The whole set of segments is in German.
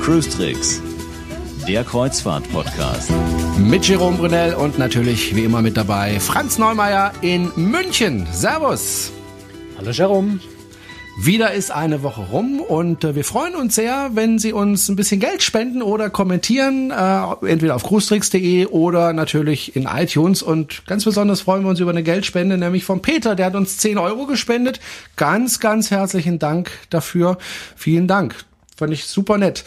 Cruise Tricks, der Kreuzfahrt-Podcast. Mit Jerome Brunel und natürlich wie immer mit dabei Franz Neumeier in München. Servus. Hallo Jerome. Wieder ist eine Woche rum und äh, wir freuen uns sehr, wenn Sie uns ein bisschen Geld spenden oder kommentieren, äh, entweder auf cruestricks.de oder natürlich in iTunes. Und ganz besonders freuen wir uns über eine Geldspende, nämlich von Peter, der hat uns 10 Euro gespendet. Ganz, ganz herzlichen Dank dafür. Vielen Dank. Fand ich super nett.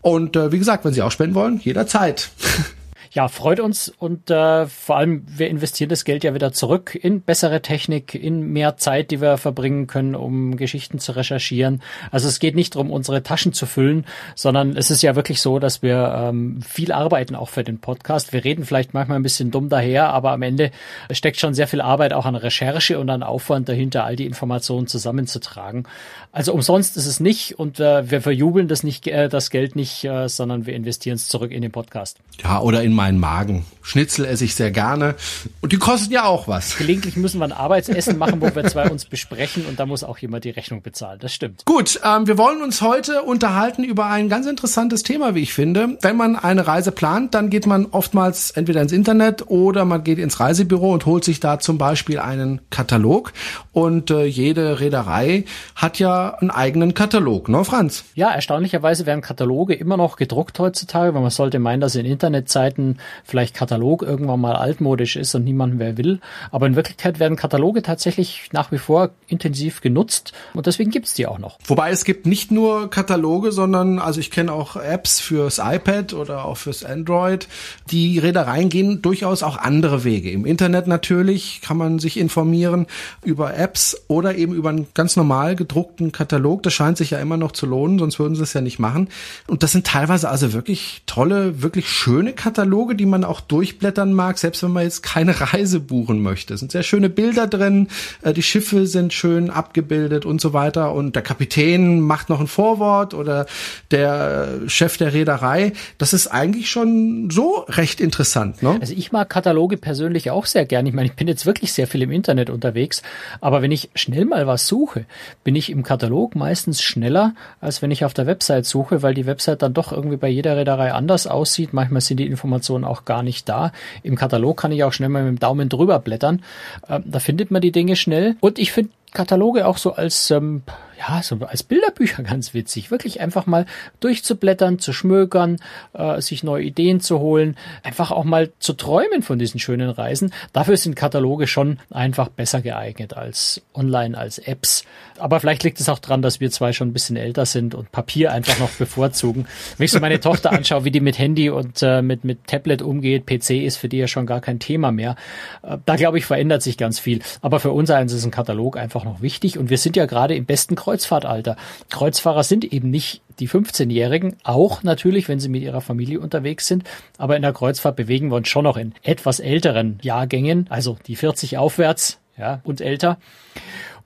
Und äh, wie gesagt, wenn Sie auch spenden wollen, jederzeit. Ja, freut uns und äh, vor allem, wir investieren das Geld ja wieder zurück in bessere Technik, in mehr Zeit, die wir verbringen können, um Geschichten zu recherchieren. Also es geht nicht darum, unsere Taschen zu füllen, sondern es ist ja wirklich so, dass wir ähm, viel arbeiten auch für den Podcast. Wir reden vielleicht manchmal ein bisschen dumm daher, aber am Ende steckt schon sehr viel Arbeit auch an Recherche und an Aufwand dahinter, all die Informationen zusammenzutragen. Also umsonst ist es nicht und äh, wir verjubeln das nicht, äh, das Geld nicht, äh, sondern wir investieren es zurück in den Podcast. Ja, oder in meinen Magen. Schnitzel esse ich sehr gerne. Und die kosten ja auch was. Gelegentlich müssen wir ein Arbeitsessen machen, wo wir zwei uns besprechen und da muss auch jemand die Rechnung bezahlen. Das stimmt. Gut, ähm, wir wollen uns heute unterhalten über ein ganz interessantes Thema, wie ich finde. Wenn man eine Reise plant, dann geht man oftmals entweder ins Internet oder man geht ins Reisebüro und holt sich da zum Beispiel einen Katalog. Und äh, jede Reederei hat ja einen eigenen Katalog, ne Franz? Ja, erstaunlicherweise werden Kataloge immer noch gedruckt heutzutage, weil man sollte meinen, dass in Internetzeiten vielleicht Katalog irgendwann mal altmodisch ist und niemand mehr will. Aber in Wirklichkeit werden Kataloge tatsächlich nach wie vor intensiv genutzt und deswegen gibt's die auch noch. Wobei es gibt nicht nur Kataloge, sondern also ich kenne auch Apps fürs iPad oder auch fürs Android. Die Reedereien gehen durchaus auch andere Wege. Im Internet natürlich kann man sich informieren über Apps oder eben über einen ganz normal gedruckten Katalog. Das scheint sich ja immer noch zu lohnen, sonst würden sie es ja nicht machen. Und das sind teilweise also wirklich tolle, wirklich schöne Kataloge, die man auch durchblättern mag, selbst wenn man jetzt keine Reise buchen möchte. Es sind sehr schöne Bilder drin, äh, die Schiffe sind schön abgebildet und so weiter. Und der Kapitän macht noch ein Vorwort oder der Chef der Reederei. Das ist eigentlich schon so recht interessant. Ne? Also ich mag Kataloge persönlich auch sehr gern. Ich meine, ich bin jetzt wirklich sehr viel im Internet unterwegs, aber wenn ich schnell mal was suche, bin ich im Katalog meistens schneller, als wenn ich auf der Website suche, weil die Website dann doch irgendwie bei jeder Reederei anders aussieht. Manchmal sind die Informationen auch gar nicht da. Im Katalog kann ich auch schnell mal mit dem Daumen drüber blättern. Ähm, da findet man die Dinge schnell. Und ich finde Kataloge auch so als ähm, ja, so als Bilderbücher ganz witzig. Wirklich einfach mal durchzublättern, zu schmökern, äh, sich neue Ideen zu holen, einfach auch mal zu träumen von diesen schönen Reisen. Dafür sind Kataloge schon einfach besser geeignet als online, als Apps. Aber vielleicht liegt es auch dran, dass wir zwei schon ein bisschen älter sind und Papier einfach noch bevorzugen. Wenn ich so meine Tochter anschaue, wie die mit Handy und äh, mit, mit Tablet umgeht, PC ist für die ja schon gar kein Thema mehr. Äh, da glaube ich, verändert sich ganz viel. Aber für uns eins ist ein Katalog einfach noch wichtig. Und wir sind ja gerade im besten Kreuzfahrtalter. Kreuzfahrer sind eben nicht die 15-Jährigen, auch natürlich, wenn sie mit ihrer Familie unterwegs sind. Aber in der Kreuzfahrt bewegen wir uns schon noch in etwas älteren Jahrgängen, also die 40 aufwärts, ja, und älter.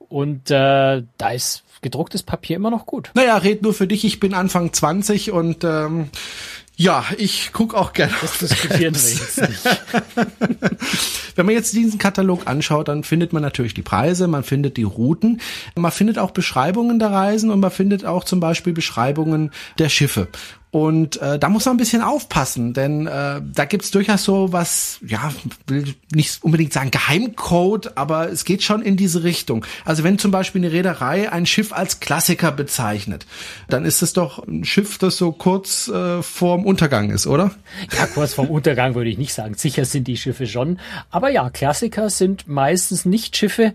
Und äh, da ist gedrucktes Papier immer noch gut. Naja, red nur für dich, ich bin Anfang 20 und ähm, ja, ich guck auch gerne. Das diskutieren wir nicht. Wenn man jetzt diesen Katalog anschaut, dann findet man natürlich die Preise, man findet die Routen, man findet auch Beschreibungen der Reisen und man findet auch zum Beispiel Beschreibungen der Schiffe. Und äh, da muss man ein bisschen aufpassen, denn äh, da gibt's durchaus so was, ja, will nicht unbedingt sagen Geheimcode, aber es geht schon in diese Richtung. Also wenn zum Beispiel eine Reederei ein Schiff als Klassiker bezeichnet, dann ist es doch ein Schiff, das so kurz äh, vorm Untergang ist, oder? Ja, kurz vorm Untergang würde ich nicht sagen. Sicher sind die Schiffe schon. Aber ja, Klassiker sind meistens nicht Schiffe,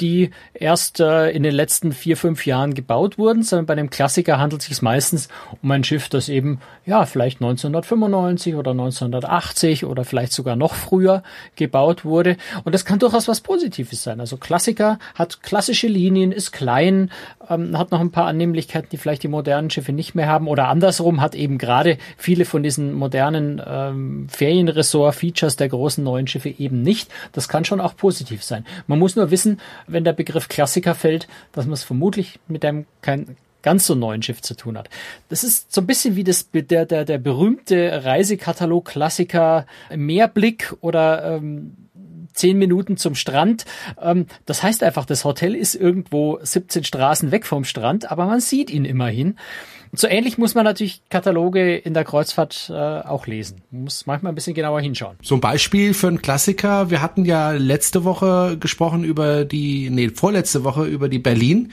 die erst äh, in den letzten vier, fünf Jahren gebaut wurden, sondern bei einem Klassiker handelt es sich meistens um ein Schiff, das eben, ja, vielleicht 1995 oder 1980 oder vielleicht sogar noch früher gebaut wurde. Und das kann durchaus was Positives sein. Also Klassiker hat klassische Linien, ist klein, ähm, hat noch ein paar Annehmlichkeiten, die vielleicht die modernen Schiffe nicht mehr haben. Oder andersrum hat eben gerade viele von diesen modernen ähm, Ferienresort-Features der großen neuen Schiffe eben nicht. Das kann schon auch positiv sein. Man muss nur wissen, wenn der Begriff Klassiker fällt, dass man es vermutlich mit einem kein ganz so neuen Schiff zu tun hat. Das ist so ein bisschen wie das, der, der, der berühmte Reisekatalog-Klassiker Meerblick oder ähm, zehn Minuten zum Strand. Ähm, das heißt einfach, das Hotel ist irgendwo 17 Straßen weg vom Strand, aber man sieht ihn immerhin. So ähnlich muss man natürlich Kataloge in der Kreuzfahrt äh, auch lesen. Man muss manchmal ein bisschen genauer hinschauen. So ein Beispiel für einen Klassiker. Wir hatten ja letzte Woche gesprochen über die, nee, vorletzte Woche über die Berlin.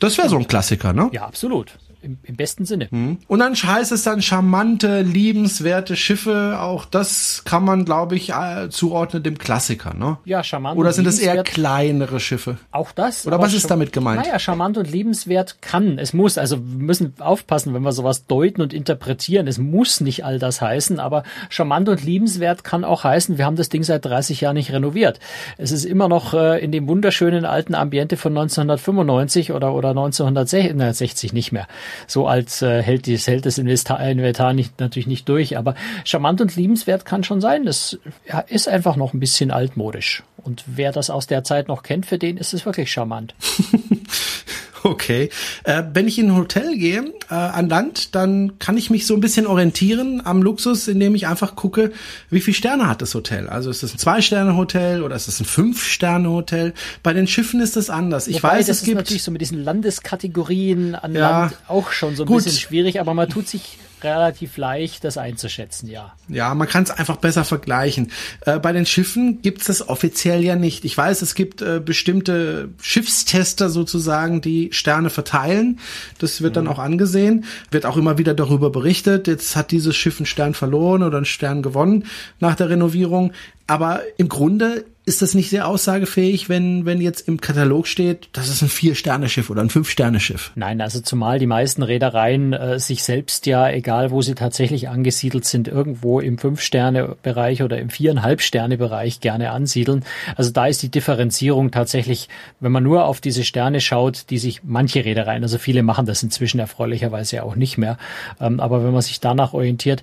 Das wäre so ein Klassiker, ne? Ja, absolut im, im besten Sinne. Mhm. Und dann heißt es dann charmante, liebenswerte Schiffe. Auch das kann man, glaube ich, äh, zuordnen dem Klassiker, ne? Ja, charmant. Oder sind es eher kleinere Schiffe? Auch das. Oder was ist damit gemeint? Naja, charmant und liebenswert kann. Es muss. Also wir müssen aufpassen, wenn wir sowas deuten und interpretieren. Es muss nicht all das heißen, aber charmant und liebenswert kann auch heißen, wir haben das Ding seit 30 Jahren nicht renoviert. Es ist immer noch äh, in dem wunderschönen alten Ambiente von 1995 oder, oder 1960 nicht mehr so als äh, hält, dies, hält das Inventar nicht, natürlich nicht durch. Aber charmant und liebenswert kann schon sein. Das ja, ist einfach noch ein bisschen altmodisch. Und wer das aus der Zeit noch kennt, für den ist es wirklich charmant. Okay. Äh, wenn ich in ein Hotel gehe, äh, an Land, dann kann ich mich so ein bisschen orientieren am Luxus, indem ich einfach gucke, wie viele Sterne hat das Hotel. Also ist es ein Zwei-Sterne-Hotel oder ist es ein Fünf-Sterne-Hotel? Bei den Schiffen ist das anders. Ich Wobei, weiß, das es gibt natürlich so mit diesen Landeskategorien an ja, Land auch schon so ein gut. bisschen schwierig, aber man tut sich relativ leicht, das einzuschätzen, ja. Ja, man kann es einfach besser vergleichen. Äh, bei den Schiffen gibt es das offiziell ja nicht. Ich weiß, es gibt äh, bestimmte Schiffstester sozusagen, die Sterne verteilen. Das wird mhm. dann auch angesehen, wird auch immer wieder darüber berichtet. Jetzt hat dieses Schiff einen Stern verloren oder einen Stern gewonnen nach der Renovierung. Aber im Grunde ist das nicht sehr aussagefähig, wenn, wenn jetzt im Katalog steht, das ist ein Vier-Sterne-Schiff oder ein Fünf-Sterne-Schiff? Nein, also zumal die meisten Reedereien äh, sich selbst ja, egal wo sie tatsächlich angesiedelt sind, irgendwo im Fünf-Sterne-Bereich oder im Viereinhalb-Sterne-Bereich gerne ansiedeln. Also da ist die Differenzierung tatsächlich, wenn man nur auf diese Sterne schaut, die sich manche Reedereien, also viele machen das inzwischen erfreulicherweise auch nicht mehr, ähm, aber wenn man sich danach orientiert,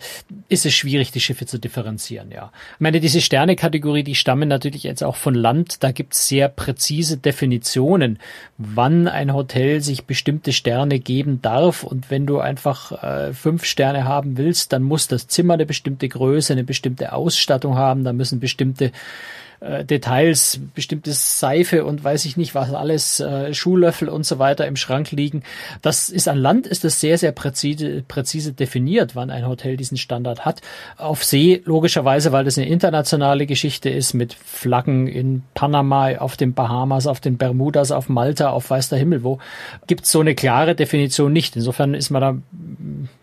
ist es schwierig, die Schiffe zu differenzieren, ja. Ich meine, diese Sterne-Kategorie, die stammen natürlich jetzt auch von Land, da gibt es sehr präzise Definitionen, wann ein Hotel sich bestimmte Sterne geben darf. Und wenn du einfach äh, fünf Sterne haben willst, dann muss das Zimmer eine bestimmte Größe, eine bestimmte Ausstattung haben, da müssen bestimmte äh, Details, bestimmtes Seife und weiß ich nicht was alles, äh, Schuhlöffel und so weiter im Schrank liegen. Das ist an Land ist das sehr, sehr präzise, präzise definiert, wann ein Hotel diesen Standard hat. Auf See logischerweise, weil das eine internationale Geschichte ist mit Flaggen in Panama, auf den Bahamas, auf den Bermudas, auf Malta, auf weiß der Himmel wo, gibt so eine klare Definition nicht. Insofern ist man da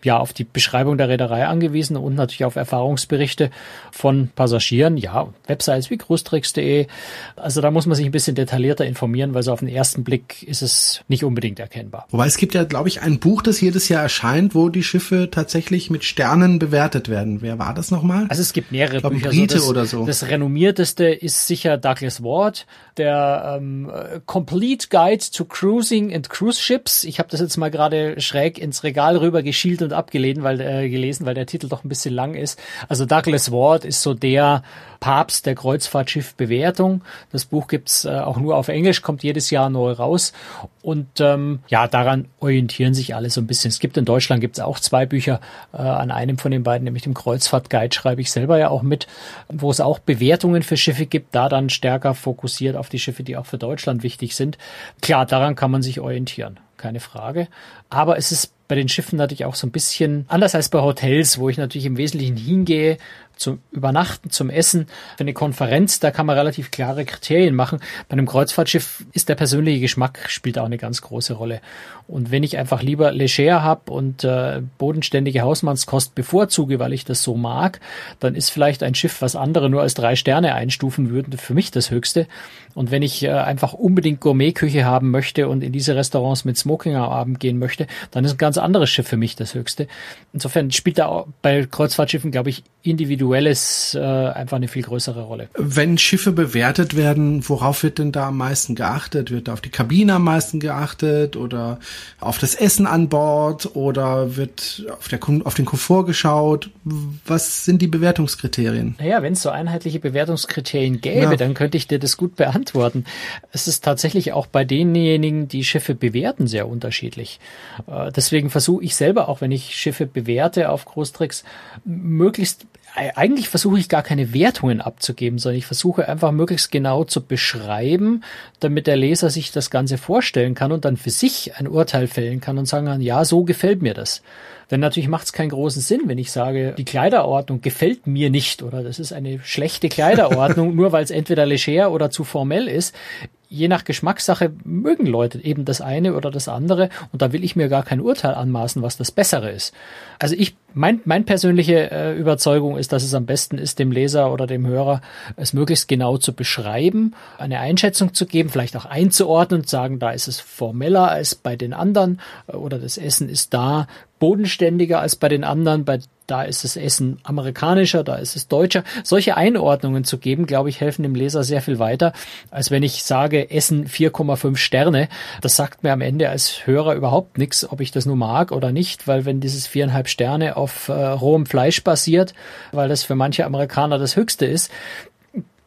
ja auf die Beschreibung der Reederei angewiesen und natürlich auf Erfahrungsberichte von Passagieren. Ja, Websites wie Cruise Cruistricks.de. Also da muss man sich ein bisschen detaillierter informieren, weil so auf den ersten Blick ist es nicht unbedingt erkennbar. Wobei es gibt ja, glaube ich, ein Buch, das jedes Jahr erscheint, wo die Schiffe tatsächlich mit Sternen bewertet werden. Wer war das nochmal? Also es gibt mehrere glaub, Bücher. Brite also das, oder so. Das renommierteste ist sicher Douglas Ward, der ähm, Complete Guide to Cruising and Cruise Ships. Ich habe das jetzt mal gerade schräg ins Regal rüber geschielt und abgelesen, weil äh, gelesen, weil der Titel doch ein bisschen lang ist. Also Douglas Ward ist so der Papst der Kreuzfahrtschiffbewertung. Das Buch gibt's äh, auch nur auf Englisch, kommt jedes Jahr neu raus. Und ähm, ja, daran orientieren sich alle so ein bisschen. Es gibt in Deutschland gibt's auch zwei Bücher. Äh, an einem von den beiden, nämlich dem Kreuzfahrtguide, schreibe ich selber ja auch mit, wo es auch Bewertungen für Schiffe gibt, da dann stärker fokussiert auf die Schiffe, die auch für Deutschland wichtig sind. Klar, daran kann man sich orientieren keine Frage. Aber es ist bei den Schiffen natürlich auch so ein bisschen anders als bei Hotels, wo ich natürlich im Wesentlichen hingehe, zum Übernachten, zum Essen, für eine Konferenz, da kann man relativ klare Kriterien machen. Bei einem Kreuzfahrtschiff ist der persönliche Geschmack spielt auch eine ganz große Rolle. Und wenn ich einfach lieber leger habe und äh, bodenständige Hausmannskost bevorzuge, weil ich das so mag, dann ist vielleicht ein Schiff, was andere nur als drei Sterne einstufen würden, für mich das höchste. Und wenn ich äh, einfach unbedingt Gourmetküche haben möchte und in diese Restaurants mit Smoking am Abend gehen möchte, dann ist ein ganz anderes Schiff für mich das höchste. Insofern spielt da bei Kreuzfahrtschiffen, glaube ich, individuelles äh, einfach eine viel größere Rolle. Wenn Schiffe bewertet werden, worauf wird denn da am meisten geachtet? Wird da auf die Kabine am meisten geachtet oder auf das Essen an Bord oder wird auf, der, auf den Komfort geschaut? Was sind die Bewertungskriterien? Naja, wenn es so einheitliche Bewertungskriterien gäbe, ja. dann könnte ich dir das gut beantworten. Es ist tatsächlich auch bei denjenigen, die Schiffe bewerten, sehr sehr unterschiedlich. Äh, deswegen versuche ich selber, auch wenn ich Schiffe bewerte auf Großtricks, möglichst eigentlich versuche ich gar keine Wertungen abzugeben, sondern ich versuche einfach möglichst genau zu beschreiben, damit der Leser sich das Ganze vorstellen kann und dann für sich ein Urteil fällen kann und sagen kann, ja, so gefällt mir das. Denn natürlich macht es keinen großen Sinn, wenn ich sage, die Kleiderordnung gefällt mir nicht oder das ist eine schlechte Kleiderordnung, nur weil es entweder leger oder zu formell ist je nach Geschmackssache mögen Leute eben das eine oder das andere und da will ich mir gar kein Urteil anmaßen, was das Bessere ist. Also ich, mein, mein persönliche äh, Überzeugung ist, dass es am besten ist, dem Leser oder dem Hörer es möglichst genau zu beschreiben, eine Einschätzung zu geben, vielleicht auch einzuordnen und sagen, da ist es formeller als bei den anderen äh, oder das Essen ist da bodenständiger als bei den anderen, bei da ist das Essen amerikanischer, da ist es deutscher. Solche Einordnungen zu geben, glaube ich, helfen dem Leser sehr viel weiter, als wenn ich sage, Essen 4,5 Sterne. Das sagt mir am Ende als Hörer überhaupt nichts, ob ich das nur mag oder nicht, weil wenn dieses viereinhalb Sterne auf äh, rohem Fleisch basiert, weil das für manche Amerikaner das Höchste ist,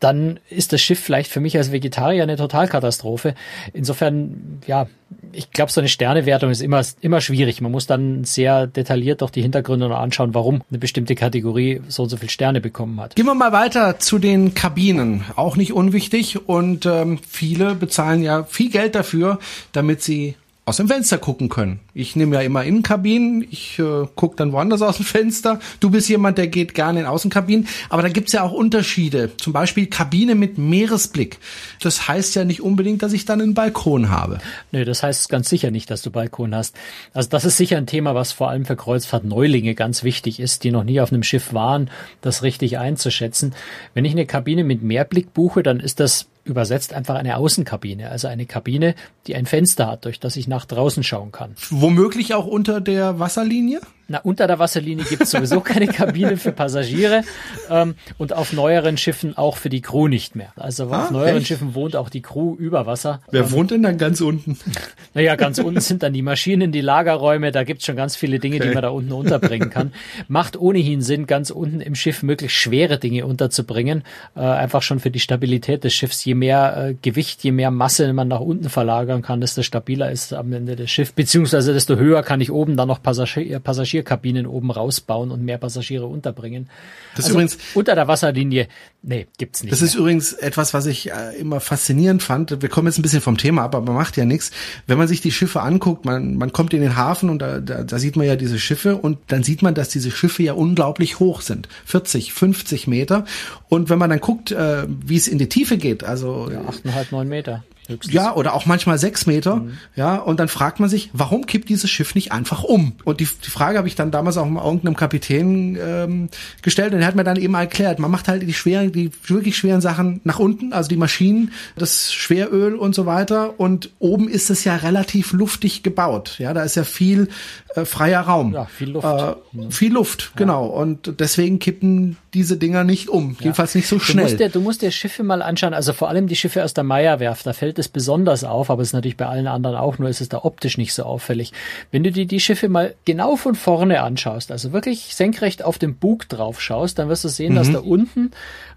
dann ist das Schiff vielleicht für mich als Vegetarier eine Totalkatastrophe. Insofern, ja, ich glaube, so eine Sternewertung ist immer, immer schwierig. Man muss dann sehr detailliert doch die Hintergründe noch anschauen, warum eine bestimmte Kategorie so und so viele Sterne bekommen hat. Gehen wir mal weiter zu den Kabinen. Auch nicht unwichtig und ähm, viele bezahlen ja viel Geld dafür, damit sie aus dem Fenster gucken können. Ich nehme ja immer Innenkabinen, ich äh, gucke dann woanders aus dem Fenster. Du bist jemand, der geht gerne in Außenkabinen. Aber da gibt's ja auch Unterschiede. Zum Beispiel Kabine mit Meeresblick. Das heißt ja nicht unbedingt, dass ich dann einen Balkon habe. Nö, das heißt ganz sicher nicht, dass du Balkon hast. Also das ist sicher ein Thema, was vor allem für Kreuzfahrtneulinge ganz wichtig ist, die noch nie auf einem Schiff waren, das richtig einzuschätzen. Wenn ich eine Kabine mit Meerblick buche, dann ist das übersetzt einfach eine Außenkabine, also eine Kabine, die ein Fenster hat, durch das ich nach draußen schauen kann. Womöglich auch unter der Wasserlinie? Na, unter der Wasserlinie gibt es sowieso keine Kabine für Passagiere ähm, und auf neueren Schiffen auch für die Crew nicht mehr. Also ah, auf neueren echt? Schiffen wohnt auch die Crew über Wasser. Wer ähm, wohnt denn dann ganz unten? Naja, ganz unten sind dann die Maschinen, die Lagerräume, da gibt's schon ganz viele Dinge, okay. die man da unten unterbringen kann. Macht ohnehin Sinn, ganz unten im Schiff möglichst schwere Dinge unterzubringen, äh, einfach schon für die Stabilität des Schiffs. Je mehr äh, Gewicht, je mehr Masse man nach unten verlagern kann, desto stabiler ist am Ende das Schiff, beziehungsweise desto höher kann ich oben dann noch Passagier, Passagier Passagierkabinen oben rausbauen und mehr Passagiere unterbringen. Das also übrigens unter der Wasserlinie, nee, gibt's nicht. Das mehr. ist übrigens etwas, was ich äh, immer faszinierend fand. Wir kommen jetzt ein bisschen vom Thema ab, aber man macht ja nichts. Wenn man sich die Schiffe anguckt, man, man kommt in den Hafen und da, da, da sieht man ja diese Schiffe und dann sieht man, dass diese Schiffe ja unglaublich hoch sind. 40, 50 Meter. Und wenn man dann guckt, äh, wie es in die Tiefe geht, also ja, 8,5, 9 Meter. Höchstens. Ja, oder auch manchmal sechs Meter. Mhm. Ja, und dann fragt man sich, warum kippt dieses Schiff nicht einfach um? Und die, die Frage habe ich dann damals auch mal irgendeinem Kapitän ähm, gestellt und er hat mir dann eben erklärt, man macht halt die schweren, die wirklich schweren Sachen nach unten, also die Maschinen, das Schweröl und so weiter. Und oben ist es ja relativ luftig gebaut. Ja, da ist ja viel äh, freier Raum. Ja, viel Luft. Äh, mhm. Viel Luft, genau. Und deswegen kippen diese Dinger nicht um. Ja. Jedenfalls nicht so schnell. Du musst, dir, du musst dir Schiffe mal anschauen, also vor allem die Schiffe aus der Meierwerft, da fällt es besonders auf, aber es ist natürlich bei allen anderen auch, nur ist es da optisch nicht so auffällig. Wenn du dir die Schiffe mal genau von vorne anschaust, also wirklich senkrecht auf den Bug drauf schaust, dann wirst du sehen, mhm. dass da unten,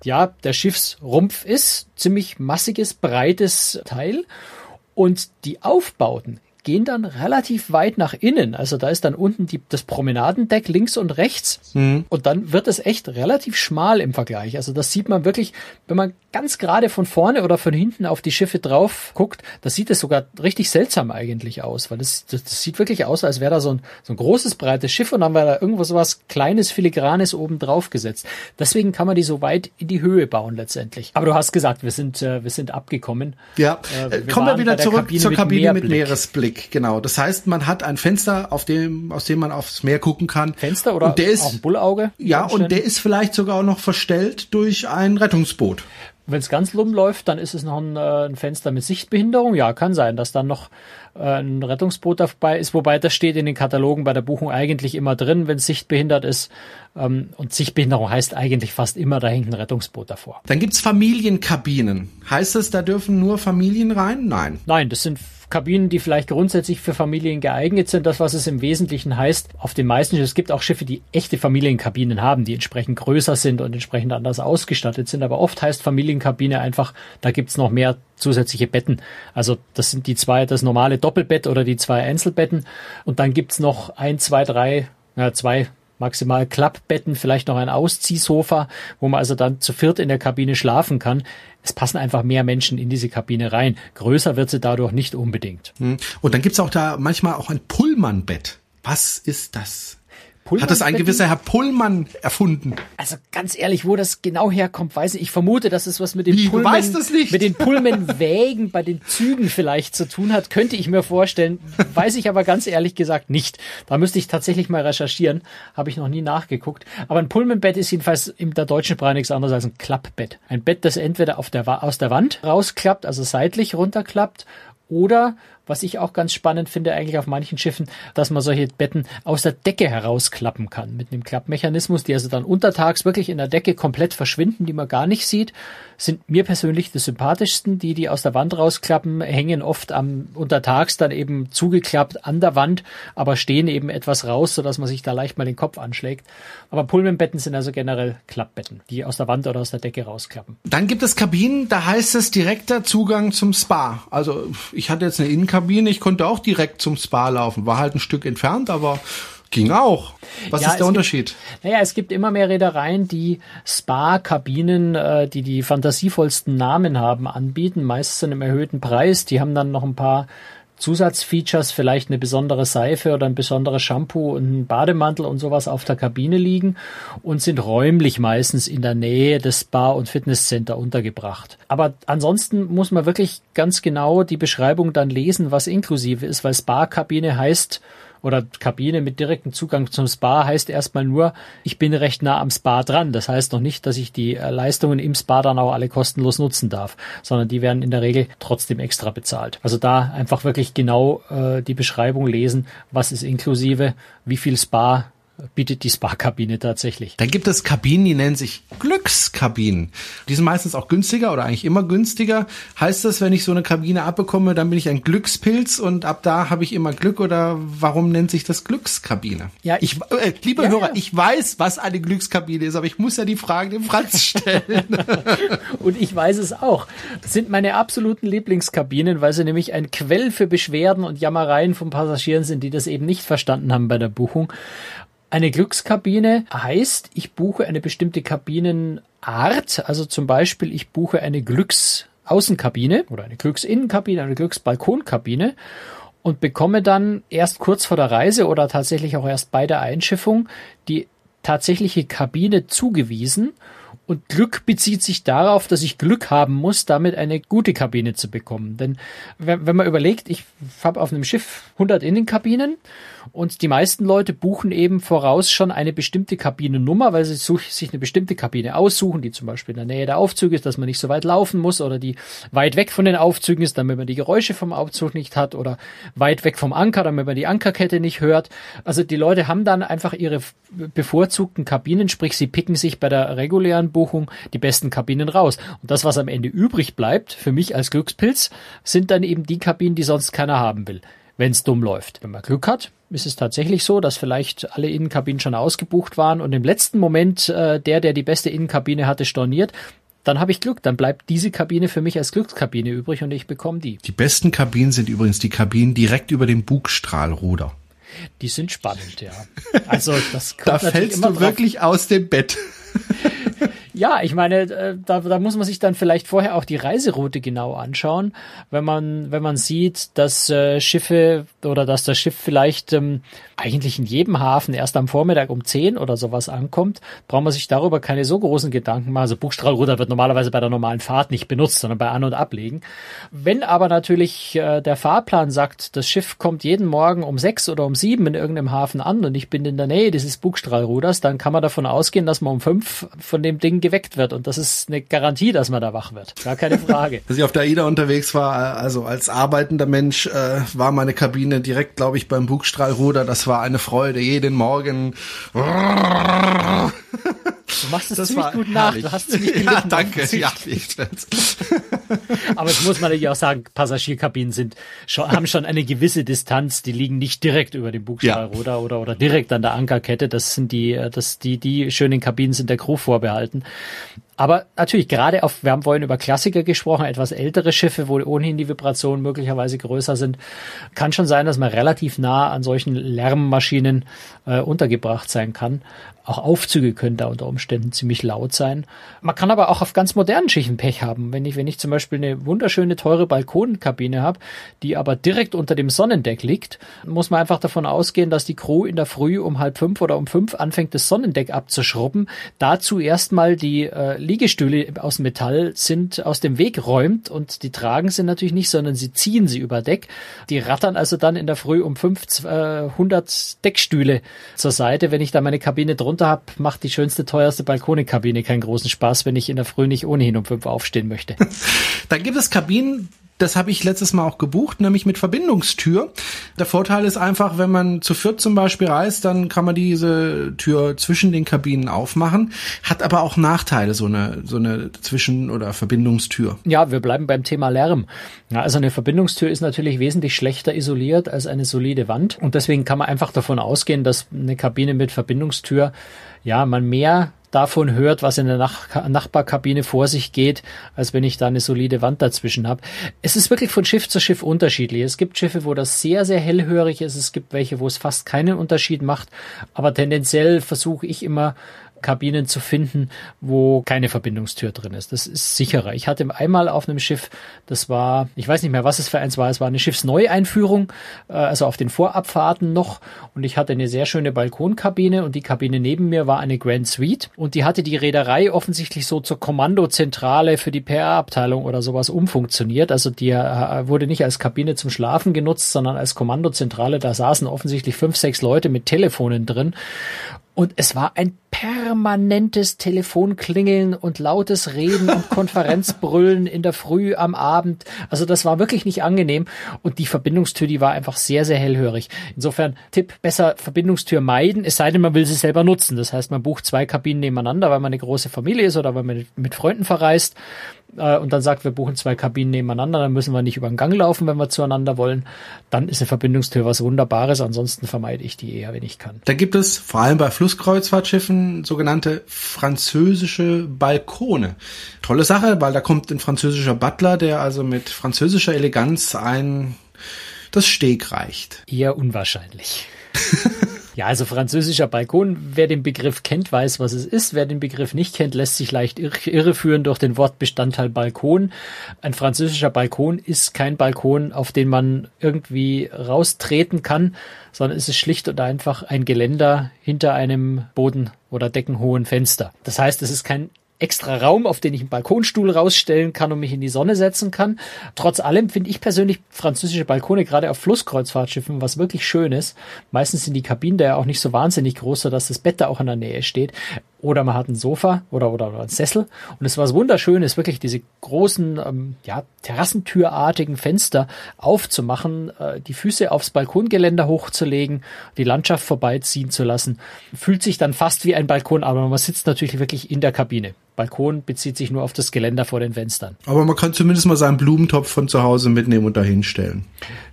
ja, der Schiffsrumpf ist, ziemlich massiges, breites Teil und die Aufbauten gehen dann relativ weit nach innen. Also da ist dann unten die, das Promenadendeck links und rechts. Mhm. Und dann wird es echt relativ schmal im Vergleich. Also das sieht man wirklich, wenn man ganz gerade von vorne oder von hinten auf die Schiffe drauf guckt, das sieht es sogar richtig seltsam eigentlich aus, weil das, das, das sieht wirklich aus, als wäre da so ein, so ein großes, breites Schiff und dann wäre da irgendwo so was kleines, filigranes oben drauf gesetzt. Deswegen kann man die so weit in die Höhe bauen letztendlich. Aber du hast gesagt, wir sind, äh, wir sind abgekommen. Ja, äh, wir kommen wir wieder zurück Kabine zur Kabine mit, mit Meeresblick. Blick, genau. Das heißt, man hat ein Fenster, auf dem, aus dem man aufs Meer gucken kann. Fenster oder und der ist, auch ein Bullauge? Ja, und der ist vielleicht sogar auch noch verstellt durch ein Rettungsboot. Wenn es ganz lumm läuft, dann ist es noch ein, äh, ein, Fenster mit Sichtbehinderung. Ja, kann sein, dass dann noch äh, ein Rettungsboot dabei ist, wobei das steht in den Katalogen bei der Buchung eigentlich immer drin, wenn es sichtbehindert ist. Ähm, und Sichtbehinderung heißt eigentlich fast immer, da hängt ein Rettungsboot davor. Dann gibt's Familienkabinen. Heißt das, da dürfen nur Familien rein? Nein. Nein, das sind Kabinen, die vielleicht grundsätzlich für Familien geeignet sind. Das, was es im Wesentlichen heißt, auf den meisten Schiffen. Es gibt auch Schiffe, die echte Familienkabinen haben, die entsprechend größer sind und entsprechend anders ausgestattet sind. Aber oft heißt Familienkabine einfach, da gibt's noch mehr zusätzliche Betten. Also das sind die zwei, das normale Doppelbett oder die zwei Einzelbetten. Und dann gibt's noch ein, zwei, drei, ja, zwei maximal Klappbetten, vielleicht noch ein Ausziehsofa, wo man also dann zu viert in der Kabine schlafen kann es passen einfach mehr Menschen in diese Kabine rein. Größer wird sie dadurch nicht unbedingt. Hm. Und dann gibt's auch da manchmal auch ein Pullmanbett. Was ist das? Hat das ein gewisser Herr Pullmann erfunden? Also ganz ehrlich, wo das genau herkommt, weiß ich. Ich vermute, dass es was mit den Wie, Pullman, mit den Pullman-Wägen bei den Zügen vielleicht zu tun hat, könnte ich mir vorstellen. Weiß ich aber ganz ehrlich gesagt nicht. Da müsste ich tatsächlich mal recherchieren. Habe ich noch nie nachgeguckt. Aber ein Pullman-Bett ist jedenfalls in der deutschen Sprache nichts anderes als ein Klappbett. Ein Bett, das entweder auf der, aus der Wand rausklappt, also seitlich runterklappt, oder was ich auch ganz spannend finde, eigentlich auf manchen Schiffen, dass man solche Betten aus der Decke herausklappen kann. Mit einem Klappmechanismus, die also dann untertags wirklich in der Decke komplett verschwinden, die man gar nicht sieht, sind mir persönlich die sympathischsten. Die, die aus der Wand rausklappen, hängen oft am untertags dann eben zugeklappt an der Wand, aber stehen eben etwas raus, sodass man sich da leicht mal den Kopf anschlägt. Aber Pullmanbetten sind also generell Klappbetten, die aus der Wand oder aus der Decke rausklappen. Dann gibt es Kabinen, da heißt es direkter Zugang zum Spa. Also ich hatte jetzt eine Innen Kabine. Ich konnte auch direkt zum Spa laufen. War halt ein Stück entfernt, aber ging auch. Was ja, ist der Unterschied? Gibt, naja, es gibt immer mehr Reedereien, die Spa-Kabinen, äh, die die fantasievollsten Namen haben, anbieten, meist zu einem erhöhten Preis. Die haben dann noch ein paar Zusatzfeatures, vielleicht eine besondere Seife oder ein besonderes Shampoo und ein Bademantel und sowas auf der Kabine liegen und sind räumlich meistens in der Nähe des Spa- und Fitnesscenter untergebracht. Aber ansonsten muss man wirklich ganz genau die Beschreibung dann lesen, was inklusive ist, weil Spa-Kabine heißt, oder Kabine mit direktem Zugang zum Spa heißt erstmal nur, ich bin recht nah am Spa dran. Das heißt noch nicht, dass ich die äh, Leistungen im Spa dann auch alle kostenlos nutzen darf, sondern die werden in der Regel trotzdem extra bezahlt. Also da einfach wirklich genau äh, die Beschreibung lesen, was ist inklusive, wie viel Spa bietet die Spa-Kabine tatsächlich. Dann gibt es Kabinen, die nennen sich Glückskabinen. Die sind meistens auch günstiger oder eigentlich immer günstiger. Heißt das, wenn ich so eine Kabine abbekomme, dann bin ich ein Glückspilz und ab da habe ich immer Glück oder warum nennt sich das Glückskabine? Ja, ich, äh, liebe ja, Hörer, ja. ich weiß, was eine Glückskabine ist, aber ich muss ja die Frage dem Franz stellen. und ich weiß es auch. Das sind meine absoluten Lieblingskabinen, weil sie nämlich ein Quell für Beschwerden und Jammereien von Passagieren sind, die das eben nicht verstanden haben bei der Buchung. Eine Glückskabine heißt, ich buche eine bestimmte Kabinenart, also zum Beispiel ich buche eine Glücksaußenkabine oder eine Glücksinnenkabine, eine Glücksbalkonkabine und bekomme dann erst kurz vor der Reise oder tatsächlich auch erst bei der Einschiffung die tatsächliche Kabine zugewiesen und Glück bezieht sich darauf, dass ich Glück haben muss, damit eine gute Kabine zu bekommen. Denn wenn, man überlegt, ich habe auf einem Schiff 100 Innenkabinen und die meisten Leute buchen eben voraus schon eine bestimmte Kabinennummer, weil sie sich eine bestimmte Kabine aussuchen, die zum Beispiel in der Nähe der Aufzüge ist, dass man nicht so weit laufen muss oder die weit weg von den Aufzügen ist, damit man die Geräusche vom Aufzug nicht hat oder weit weg vom Anker, damit man die Ankerkette nicht hört. Also die Leute haben dann einfach ihre bevorzugten Kabinen, sprich sie picken sich bei der regulären Buchung die besten Kabinen raus. Und das, was am Ende übrig bleibt, für mich als Glückspilz, sind dann eben die Kabinen, die sonst keiner haben will wenn es dumm läuft. Wenn man Glück hat, ist es tatsächlich so, dass vielleicht alle Innenkabinen schon ausgebucht waren und im letzten Moment äh, der, der die beste Innenkabine hatte, storniert. Dann habe ich Glück, dann bleibt diese Kabine für mich als Glückskabine übrig und ich bekomme die. Die besten Kabinen sind übrigens die Kabinen direkt über dem Bugstrahlruder. Die sind spannend, ja. Also das kommt da fällst du drauf. wirklich aus dem Bett. Ja, ich meine, äh, da, da muss man sich dann vielleicht vorher auch die Reiseroute genau anschauen, wenn man wenn man sieht, dass äh, Schiffe oder dass das Schiff vielleicht ähm, eigentlich in jedem Hafen erst am Vormittag um 10 oder sowas ankommt, braucht man sich darüber keine so großen Gedanken machen. Also Buchstrahlruder wird normalerweise bei der normalen Fahrt nicht benutzt, sondern bei An- und Ablegen. Wenn aber natürlich äh, der Fahrplan sagt, das Schiff kommt jeden Morgen um sechs oder um sieben in irgendeinem Hafen an und ich bin in der Nähe dieses Buchstrahlruders, dann kann man davon ausgehen, dass man um fünf von dem Ding geweckt wird. Und das ist eine Garantie, dass man da wach wird. Gar keine Frage. Als ich auf der AIDA unterwegs war, also als arbeitender Mensch, äh, war meine Kabine direkt, glaube ich, beim Bugstrahlruder. Das war eine Freude. Jeden Morgen. Du machst es das ziemlich gut nach. Du hast ziemlich ja, danke. Ja, Aber es muss man natürlich auch sagen, Passagierkabinen sind schon, haben schon eine gewisse Distanz. Die liegen nicht direkt über dem Bugstrahlruder ja. oder, oder direkt an der Ankerkette. Das sind die, äh, das, die, die schönen Kabinen sind der Crew vorbehalten. Aber natürlich, gerade auf, wir haben vorhin über Klassiker gesprochen, etwas ältere Schiffe, wo ohnehin die Vibrationen möglicherweise größer sind, kann schon sein, dass man relativ nah an solchen Lärmmaschinen äh, untergebracht sein kann. Auch Aufzüge können da unter Umständen ziemlich laut sein. Man kann aber auch auf ganz modernen Schiffen Pech haben. Wenn ich, wenn ich zum Beispiel eine wunderschöne, teure Balkonkabine habe, die aber direkt unter dem Sonnendeck liegt, muss man einfach davon ausgehen, dass die Crew in der Früh um halb fünf oder um fünf anfängt, das Sonnendeck abzuschrubben, dazu erstmal die äh, Liegestühle aus Metall sind aus dem Weg räumt und die tragen sie natürlich nicht, sondern sie ziehen sie über Deck. Die rattern also dann in der Früh um fünf, äh, 100 Deckstühle zur Seite, wenn ich da meine Kabine drunter drunter habe, macht die schönste, teuerste Balkonikabine keinen großen Spaß, wenn ich in der Früh nicht ohnehin um fünf aufstehen möchte. Dann gibt es Kabinen, das habe ich letztes Mal auch gebucht, nämlich mit Verbindungstür. Der Vorteil ist einfach, wenn man zu viert zum Beispiel reist, dann kann man diese Tür zwischen den Kabinen aufmachen. Hat aber auch Nachteile, so eine, so eine Zwischen- oder Verbindungstür. Ja, wir bleiben beim Thema Lärm. Ja, also eine Verbindungstür ist natürlich wesentlich schlechter isoliert als eine solide Wand. Und deswegen kann man einfach davon ausgehen, dass eine Kabine mit Verbindungstür ja, man mehr davon hört, was in der Nach Nachbarkabine vor sich geht, als wenn ich da eine solide Wand dazwischen habe. Es ist wirklich von Schiff zu Schiff unterschiedlich. Es gibt Schiffe, wo das sehr, sehr hellhörig ist. Es gibt welche, wo es fast keinen Unterschied macht. Aber tendenziell versuche ich immer Kabinen zu finden, wo keine Verbindungstür drin ist. Das ist sicherer. Ich hatte einmal auf einem Schiff, das war, ich weiß nicht mehr, was es für eins war, es war eine Schiffsneueinführung, äh, also auf den Vorabfahrten noch und ich hatte eine sehr schöne Balkonkabine und die Kabine neben mir war eine Grand Suite und die hatte die Reederei offensichtlich so zur Kommandozentrale für die PR-Abteilung oder sowas umfunktioniert. Also die äh, wurde nicht als Kabine zum Schlafen genutzt, sondern als Kommandozentrale. Da saßen offensichtlich fünf, sechs Leute mit Telefonen drin und es war ein permanentes Telefonklingeln und lautes Reden und Konferenzbrüllen in der Früh am Abend. Also das war wirklich nicht angenehm. Und die Verbindungstür, die war einfach sehr, sehr hellhörig. Insofern Tipp, besser Verbindungstür meiden, es sei denn, man will sie selber nutzen. Das heißt, man bucht zwei Kabinen nebeneinander, weil man eine große Familie ist oder weil man mit Freunden verreist äh, und dann sagt, wir buchen zwei Kabinen nebeneinander, dann müssen wir nicht über den Gang laufen, wenn wir zueinander wollen. Dann ist eine Verbindungstür was Wunderbares. Ansonsten vermeide ich die eher, wenn ich kann. Da gibt es vor allem bei Flusskreuzfahrtschiffen sogenannte französische Balkone. Tolle Sache, weil da kommt ein französischer Butler, der also mit französischer Eleganz ein das Steg reicht. Eher unwahrscheinlich. Ja, also französischer Balkon, wer den Begriff kennt, weiß, was es ist. Wer den Begriff nicht kennt, lässt sich leicht irreführen durch den Wortbestandteil Balkon. Ein französischer Balkon ist kein Balkon, auf den man irgendwie raustreten kann, sondern es ist schlicht und einfach ein Geländer hinter einem Boden- oder deckenhohen Fenster. Das heißt, es ist kein extra Raum, auf den ich einen Balkonstuhl rausstellen kann und mich in die Sonne setzen kann. Trotz allem finde ich persönlich französische Balkone gerade auf Flusskreuzfahrtschiffen was wirklich Schönes. Meistens sind die Kabinen da ja auch nicht so wahnsinnig groß, sodass das Bett da auch in der Nähe steht. Oder man hat ein Sofa oder, oder, oder ein Sessel. Und es war was Wunderschönes, wirklich diese großen, ähm, ja, Terrassentürartigen Fenster aufzumachen, äh, die Füße aufs Balkongeländer hochzulegen, die Landschaft vorbeiziehen zu lassen. Fühlt sich dann fast wie ein Balkon, aber man sitzt natürlich wirklich in der Kabine. Balkon bezieht sich nur auf das Geländer vor den Fenstern. Aber man kann zumindest mal seinen Blumentopf von zu Hause mitnehmen und dahin stellen.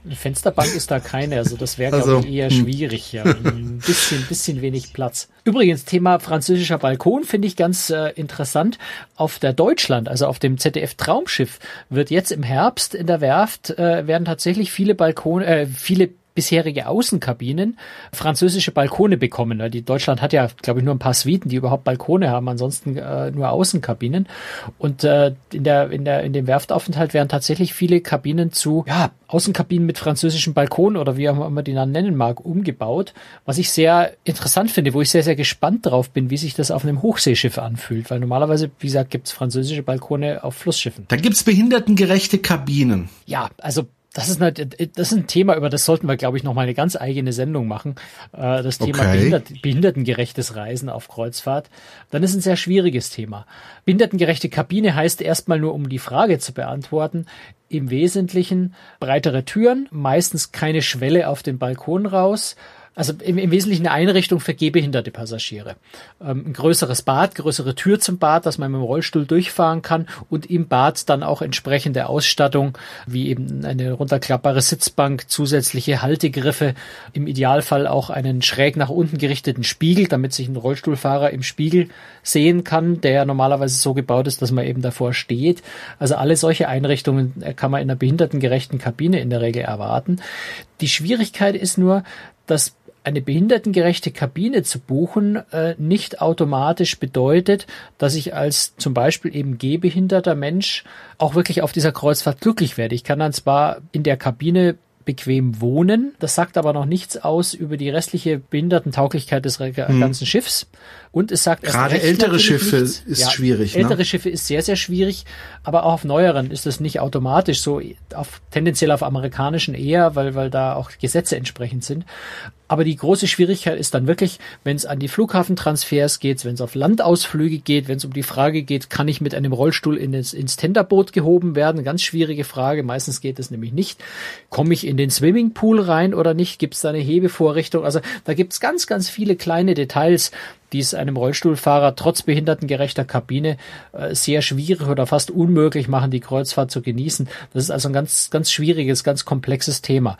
Fensterbank ist da keine, also das wäre also, glaube ich eher hm. schwierig. Ja. Ein bisschen, bisschen wenig Platz. Übrigens, Thema französischer Balkon finde ich ganz äh, interessant. Auf der Deutschland, also auf dem ZDF Traumschiff, wird jetzt im Herbst in der Werft äh, werden tatsächlich viele Balkone, äh, viele bisherige Außenkabinen französische Balkone bekommen. Die Deutschland hat ja, glaube ich, nur ein paar Suiten, die überhaupt Balkone haben, ansonsten äh, nur Außenkabinen. Und äh, in der in der in dem Werftaufenthalt werden tatsächlich viele Kabinen zu ja Außenkabinen mit französischen Balkonen oder wie auch immer die dann nennen mag umgebaut, was ich sehr interessant finde, wo ich sehr sehr gespannt drauf bin, wie sich das auf einem Hochseeschiff anfühlt, weil normalerweise, wie gesagt, gibt es französische Balkone auf Flussschiffen. Da gibt's behindertengerechte Kabinen. Ja, also Das ist, eine, das ist ein Thema, über das sollten wir, glaube ich, noch mal eine ganz eigene Sendung machen. Äh, das Thema okay. behindert, behindertengerechtes Reisen auf Kreuzfahrt. Dann ist ein sehr schwieriges Thema. Behindertengerechte Kabine heißt erstmal nur, um die Frage zu beantworten, im Wesentlichen breitere Türen, meistens keine Schwelle auf den Balkon raus, also im, im Wesentlichen eine Einrichtung für gehbehinderte Passagiere. Ähm, ein größeres Bad, größere Tür zum Bad, dass man mit dem Rollstuhl durchfahren kann und im Bad dann auch entsprechende Ausstattung, wie eben eine runterklappbare Sitzbank, zusätzliche Haltegriffe, im Idealfall auch einen schräg nach unten gerichteten Spiegel, damit sich ein Rollstuhlfahrer im Spiegel sehen kann, der normalerweise so gebaut ist, dass man eben davor steht. Also alle solche Einrichtungen kann man in einer behindertengerechten Kabine in der Regel erwarten. Die Schwierigkeit ist nur, dass eine behindertengerechte Kabine zu buchen äh, nicht automatisch bedeutet, dass ich als zum Beispiel eben gehbehinderter Mensch auch wirklich auf dieser Kreuzfahrt glücklich werde. Ich kann dann zwar in der Kabine bequem wohnen. Das sagt aber noch nichts aus über die restliche Behindertentauglichkeit des hm. ganzen Schiffs. Und es sagt gerade ältere Schiffe nichts. ist ja, schwierig. Ne? Ältere ne? Schiffe ist sehr sehr schwierig, aber auch auf neueren ist es nicht automatisch so auf tendenziell auf amerikanischen eher, weil weil da auch Gesetze entsprechend sind. Aber die große Schwierigkeit ist dann wirklich, wenn es an die Flughafentransfers geht, wenn es auf Landausflüge geht, wenn es um die Frage geht, kann ich mit einem Rollstuhl in ins, ins Tenderboot gehoben werden? Ganz schwierige Frage. Meistens geht es nämlich nicht. Komme ich in den Swimmingpool rein oder nicht? Gibt es da eine Hebevorrichtung? Also da gibt es ganz, ganz viele kleine Details, die es einem Rollstuhlfahrer trotz behindertengerechter Kabine äh, sehr schwierig oder fast unmöglich machen, die Kreuzfahrt zu genießen. Das ist also ein ganz, ganz schwieriges, ganz komplexes Thema.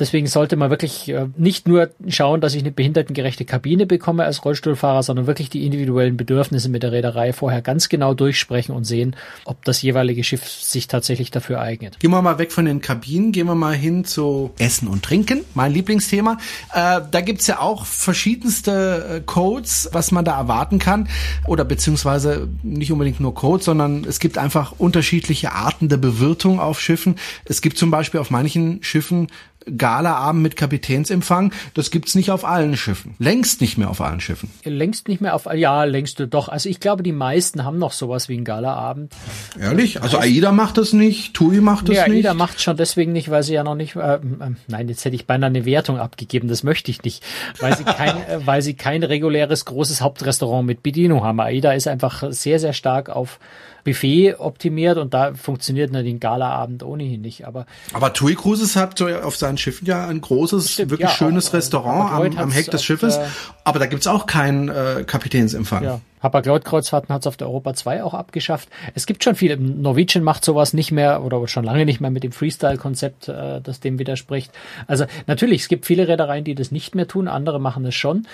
Deswegen sollte man wirklich äh, nicht nur schauen, dass ich eine behindertengerechte Kabine bekomme als Rollstuhlfahrer, sondern wirklich die individuellen Bedürfnisse mit der Reederei vorher ganz genau durchsprechen und sehen, ob das jeweilige Schiff sich tatsächlich dafür eignet. Gehen wir mal weg von den Kabinen, gehen wir mal hin zu Essen und Trinken, mein Lieblingsthema. Äh, da gibt's ja auch verschiedenste äh, Codes, was man da erwarten kann. Oder beziehungsweise nicht unbedingt nur Codes, sondern es gibt einfach unterschiedliche Arten der Bewirtung auf Schiffen. Es gibt zum Beispiel auf manchen Schiffen Galaabend mit Kapitänsempfang, das gibt's nicht auf allen Schiffen. Längst nicht mehr auf allen Schiffen. Längst nicht mehr auf, ja, längst doch. Also ich glaube, die meisten haben noch sowas wie ein Galaabend. Ehrlich? Also AIDA macht das nicht, TUI macht das ja, nicht? AIDA macht schon deswegen nicht, weil sie ja noch nicht, äh, äh, nein, jetzt hätte ich beinahe eine Wertung abgegeben, das möchte ich nicht, weil sie kein, äh, weil sie kein reguläres großes Hauptrestaurant mit Bedienung haben. AIDA ist einfach sehr, sehr stark auf Buffet optimiert und da funktioniert natürlich ein Galaabend ohnehin nicht. Aber, aber TUI Cruises hat auf seinen Schiffen ja ein großes, stimmt, wirklich ja, schönes auch, Restaurant am, am Heck des Schiffes, äh, aber da gibt's auch keinen äh, Kapitänsempfang. Ja. Hapag-Lloyd-Kreuzfahrten hat es auf der Europa 2 auch abgeschafft. Es gibt schon viele. Norwegian macht sowas nicht mehr oder schon lange nicht mehr mit dem Freestyle-Konzept, äh, das dem widerspricht. Also natürlich, es gibt viele Reedereien, die das nicht mehr tun, andere machen es schon.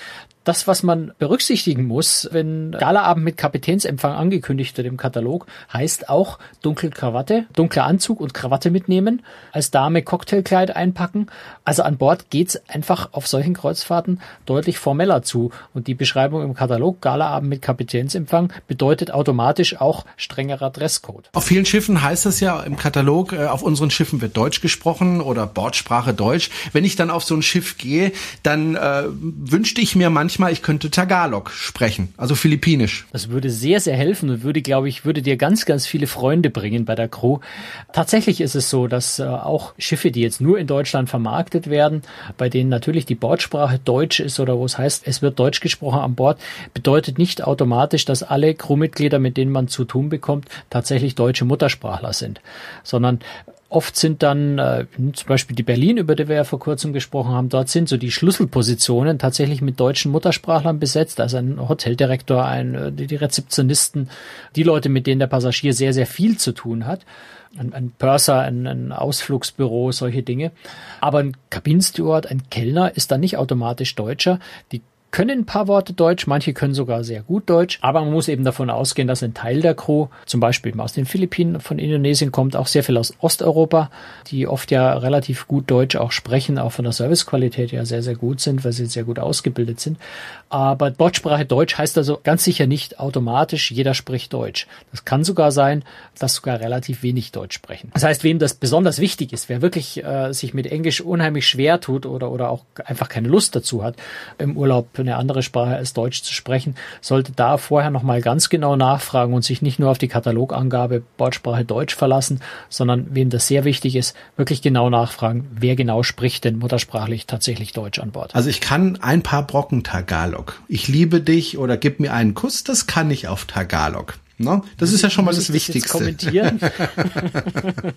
Das, was man berücksichtigen muss, wenn Galaabend mit Kapitänsempfang angekündigt wird im Katalog, heißt auch dunkle Krawatte, dunkler Anzug und Krawatte mitnehmen, als Dame Cocktailkleid einpacken. Also an Bord geht's einfach auf solchen Kreuzfahrten deutlich formeller zu. Und die Beschreibung im Katalog, Galaabend mit Kapitänsempfang, bedeutet automatisch auch strengerer Dresscode. Auf vielen Schiffen heißt es ja im Katalog, äh, auf unseren Schiffen wird Deutsch gesprochen oder Bordsprache Deutsch. Wenn ich dann auf so ein Schiff gehe, dann äh, wünschte ich mir manchmal, ich könnte Tagalog sprechen, also Philippinisch. Das würde sehr, sehr helfen und würde, glaube ich, würde dir ganz, ganz viele Freunde bringen bei der Crew. Tatsächlich ist es so, dass äh, auch Schiffe, die jetzt nur in Deutschland vermarktet werden, bei denen natürlich die Bordsprache Deutsch ist oder wo es heißt, es wird Deutsch gesprochen an Bord, bedeutet nicht automatisch, dass alle Crewmitglieder, mit denen man zu tun bekommt, tatsächlich deutsche Muttersprachler sind, sondern Oft sind dann äh, zum Beispiel die Berlin, über die wir ja vor kurzem gesprochen haben, dort sind so die Schlüsselpositionen tatsächlich mit deutschen Muttersprachlern besetzt. Also ein Hoteldirektor, ein, äh, die Rezeptionisten, die Leute, mit denen der Passagier sehr, sehr viel zu tun hat. Ein, ein Purser, ein, ein Ausflugsbüro, solche Dinge. Aber ein Kabinensteward, ein Kellner ist dann nicht automatisch Deutscher. Die können ein paar Worte Deutsch, manche können sogar sehr gut Deutsch, aber man muss eben davon ausgehen, dass ein Teil der Crew, zum Beispiel aus den Philippinen, von Indonesien kommt, auch sehr viel aus Osteuropa, die oft ja relativ gut Deutsch auch sprechen, auch von der Servicequalität ja sehr, sehr gut sind, weil sie sehr gut ausgebildet sind. Aber Wortsprache Deutsch heißt also ganz sicher nicht automatisch, jeder spricht Deutsch. Das kann sogar sein, dass sogar relativ wenig Deutsch sprechen. Das heißt, wem das besonders wichtig ist, wer wirklich äh, sich mit Englisch unheimlich schwer tut oder, oder auch einfach keine Lust dazu hat, im Urlaub eine andere Sprache als Deutsch zu sprechen, sollte da vorher nochmal ganz genau nachfragen und sich nicht nur auf die Katalogangabe Bordsprache Deutsch verlassen, sondern wem das sehr wichtig ist, wirklich genau nachfragen, wer genau spricht denn muttersprachlich tatsächlich Deutsch an Bord. Also ich kann ein paar Brocken Tagalog. Ich liebe dich oder gib mir einen Kuss, das kann ich auf Tagalog. No? Das ist ja schon mal das Wichtigste.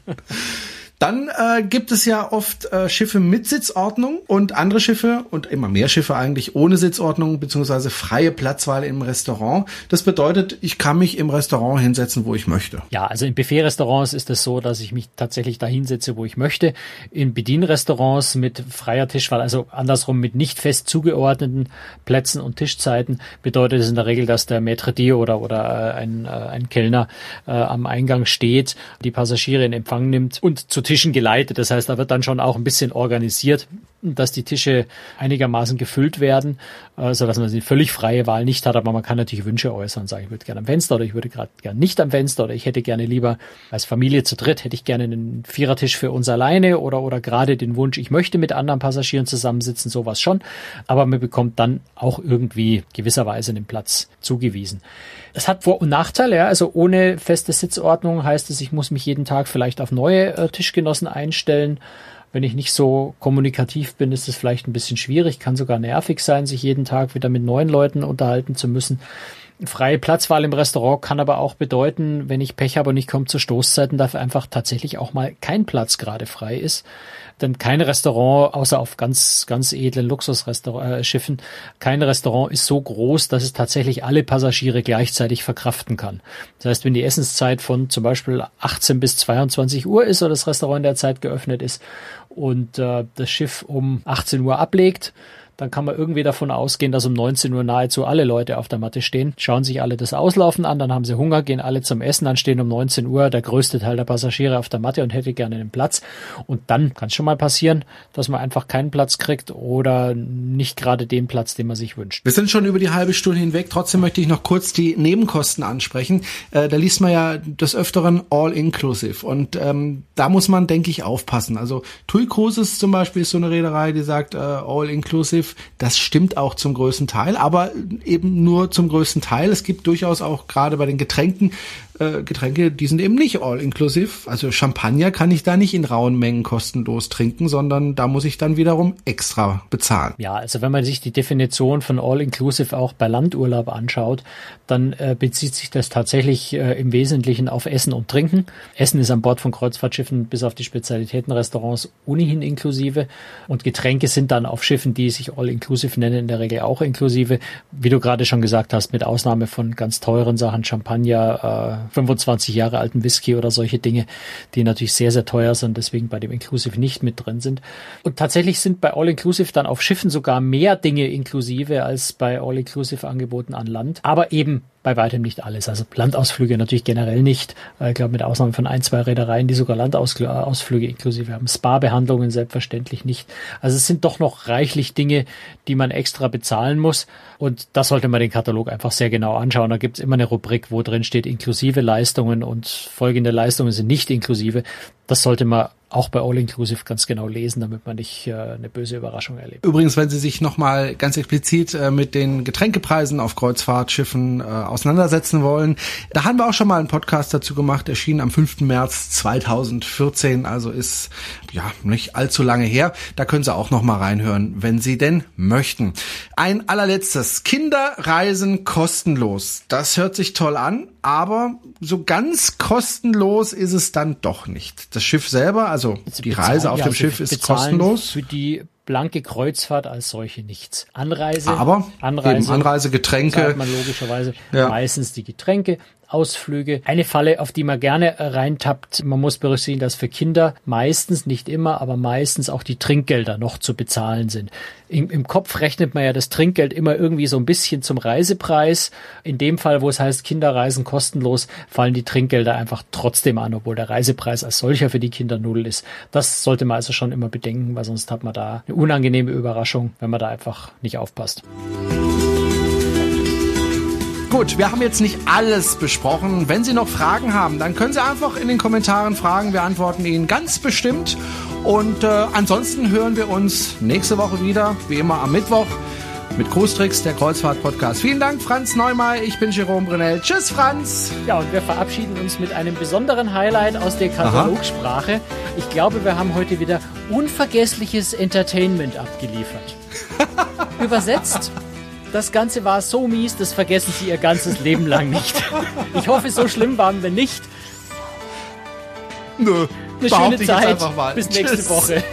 Dann äh, gibt es ja oft äh, Schiffe mit Sitzordnung und andere Schiffe und immer mehr Schiffe eigentlich ohne Sitzordnung beziehungsweise freie Platzwahl im Restaurant. Das bedeutet, ich kann mich im Restaurant hinsetzen, wo ich möchte. Ja, also in Buffet-Restaurants ist es so, dass ich mich tatsächlich da hinsetze, wo ich möchte. In Bedienrestaurants mit freier Tischwahl, also andersrum mit nicht fest zugeordneten Plätzen und Tischzeiten, bedeutet es in der Regel, dass der Maître d' oder, oder äh, ein, äh, ein Kellner äh, am Eingang steht, die Passagiere in Empfang nimmt und zu Tischen geleitet. Das heißt, da wird dann schon auch ein bisschen organisiert, dass die Tische einigermaßen gefüllt werden, äh, so dass man die völlig freie Wahl nicht hat. Aber man kann natürlich Wünsche äußern, sagen, ich würde gerne am Fenster oder ich würde gerade gerne nicht am Fenster oder ich hätte gerne lieber als Familie zu dritt hätte ich gerne einen Vierertisch für uns alleine oder oder gerade den Wunsch, ich möchte mit anderen Passagieren zusammensitzen, sowas schon. Aber man bekommt dann auch irgendwie gewisserweise einen Platz zugewiesen. Es hat Vor- und Nachteile, ja. Also ohne feste Sitzordnung heißt es, ich muss mich jeden Tag vielleicht auf neue äh, Tischgenossen einstellen. Wenn ich nicht so kommunikativ bin, ist es vielleicht ein bisschen schwierig, kann sogar nervig sein, sich jeden Tag wieder mit neuen Leuten unterhalten zu müssen. Freie Platzwahl im Restaurant kann aber auch bedeuten, wenn ich Pech habe und ich komme zu Stoßzeiten, dass einfach tatsächlich auch mal kein Platz gerade frei ist denn kein Restaurant, außer auf ganz, ganz edlen Luxusschiffen, äh, kein Restaurant ist so groß, dass es tatsächlich alle Passagiere gleichzeitig verkraften kann. Das heißt, wenn die Essenszeit von zum Beispiel 18 bis 22 Uhr ist oder das Restaurant in der Zeit geöffnet ist und äh, das Schiff um 18 Uhr ablegt, dann kann man irgendwie davon ausgehen, dass um 19 Uhr nahezu alle Leute auf der Matte stehen, schauen sich alle das Auslaufen an, dann haben sie Hunger, gehen alle zum Essen, dann stehen um 19 Uhr der größte Teil der Passagiere auf der Matte und hätte gerne einen Platz. Und dann kann es schon mal passieren, dass man einfach keinen Platz kriegt oder nicht gerade den Platz, den man sich wünscht. Wir sind schon über die halbe Stunde hinweg. Trotzdem möchte ich noch kurz die Nebenkosten ansprechen. Äh, da liest man ja des Öfteren all-inclusive. Und ähm, da muss man, denke ich, aufpassen. Also TUI Cruises zum Beispiel ist so eine Reederei, die sagt äh, all-inclusive das stimmt auch zum größten Teil, aber eben nur zum größten Teil. Es gibt durchaus auch gerade bei den Getränken äh, Getränke, die sind eben nicht all-inclusive. Also Champagner kann ich da nicht in rauen Mengen kostenlos trinken, sondern da muss ich dann wiederum extra bezahlen. Ja, also wenn man sich die Definition von all-inclusive auch bei Landurlaub anschaut, dann äh, bezieht sich das tatsächlich äh, im Wesentlichen auf Essen und Trinken. Essen ist an Bord von Kreuzfahrtschiffen bis auf die Spezialitätenrestaurants ohnehin inklusive und Getränke sind dann auf Schiffen, die sich all-inclusive nennen, in der Regel auch inklusive. Wie du gerade schon gesagt hast, mit Ausnahme von ganz teuren Sachen, Champagner, äh, 25 Jahre alten Whisky oder solche Dinge, die natürlich sehr, sehr teuer sind, deswegen bei dem Inclusive nicht mit drin sind. Und tatsächlich sind bei All-Inclusive dann auf Schiffen sogar mehr Dinge inklusive als bei All-Inclusive Angeboten an Land. Aber eben bei weitem nicht alles. Also Landausflüge natürlich generell nicht. Ich glaube, mit Ausnahme von ein, zwei Reedereien, die sogar Landausflüge inklusive haben. Spa-Behandlungen selbstverständlich nicht. Also es sind doch noch reichlich Dinge, die man extra bezahlen muss. Und das sollte man den Katalog einfach sehr genau anschauen. Da gibt es immer eine Rubrik, wo drin steht inklusive Leistungen und folgende Leistungen sind nicht inklusive. Das sollte man auch bei All Inclusive ganz genau lesen, damit man nicht äh, eine böse Überraschung erlebt. Übrigens, wenn Sie sich nochmal ganz explizit äh, mit den Getränkepreisen auf Kreuzfahrtschiffen äh, auseinandersetzen wollen, da haben wir auch schon mal einen Podcast dazu gemacht, erschienen am 5. März 2014, also ist ja nicht allzu lange her. Da können Sie auch nochmal reinhören, wenn Sie denn möchten. Ein allerletztes, Kinderreisen kostenlos. Das hört sich toll an, aber so ganz kostenlos ist es dann doch nicht. Das Schiff selber, also die Reise auf ja, dem also Schiff ist kostenlos. Für die blanke Kreuzfahrt als solche nichts. Anreise, aber Anreise, Anreise Getränke, man logischerweise ja. meistens die Getränke, Ausflüge. Eine Falle, auf die man gerne reintappt, man muss berücksichtigen, dass für Kinder meistens, nicht immer, aber meistens auch die Trinkgelder noch zu bezahlen sind. Im, Im, Kopf rechnet man ja das Trinkgeld immer irgendwie so ein bisschen zum Reisepreis. In dem Fall, wo es heißt, Kinderreisen kostenlos, fallen die Trinkgelder einfach trotzdem an, obwohl der Reisepreis als solcher für die Kinder null ist. Das sollte man also schon immer bedenken, weil sonst hat man da eine unangenehme Überraschung, wenn man da einfach nicht aufpasst. Gut, wir haben jetzt nicht alles besprochen. Wenn Sie noch Fragen haben, dann können Sie einfach in den Kommentaren fragen. Wir antworten Ihnen ganz bestimmt. Und äh, ansonsten hören wir uns nächste Woche wieder, wie immer am Mittwoch. mit Großtricks, der Kreuzfahrt-Podcast. Vielen Dank, Franz Neumeier. Ich bin Jerome Brunel. Tschüss, Franz. Ja, und wir verabschieden uns mit einem besonderen Highlight aus der Katalogsprache. Ich glaube, wir haben heute wieder unvergessliches Entertainment abgeliefert. Übersetzt das Ganze war so mies, das vergessen Sie Ihr ganzes Leben lang nicht. Ich hoffe, so schlimm waren wir nicht. Nö. Eine schöne Zeit. Bis nächste Tschüss. Woche.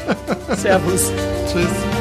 Servus. Tschüss.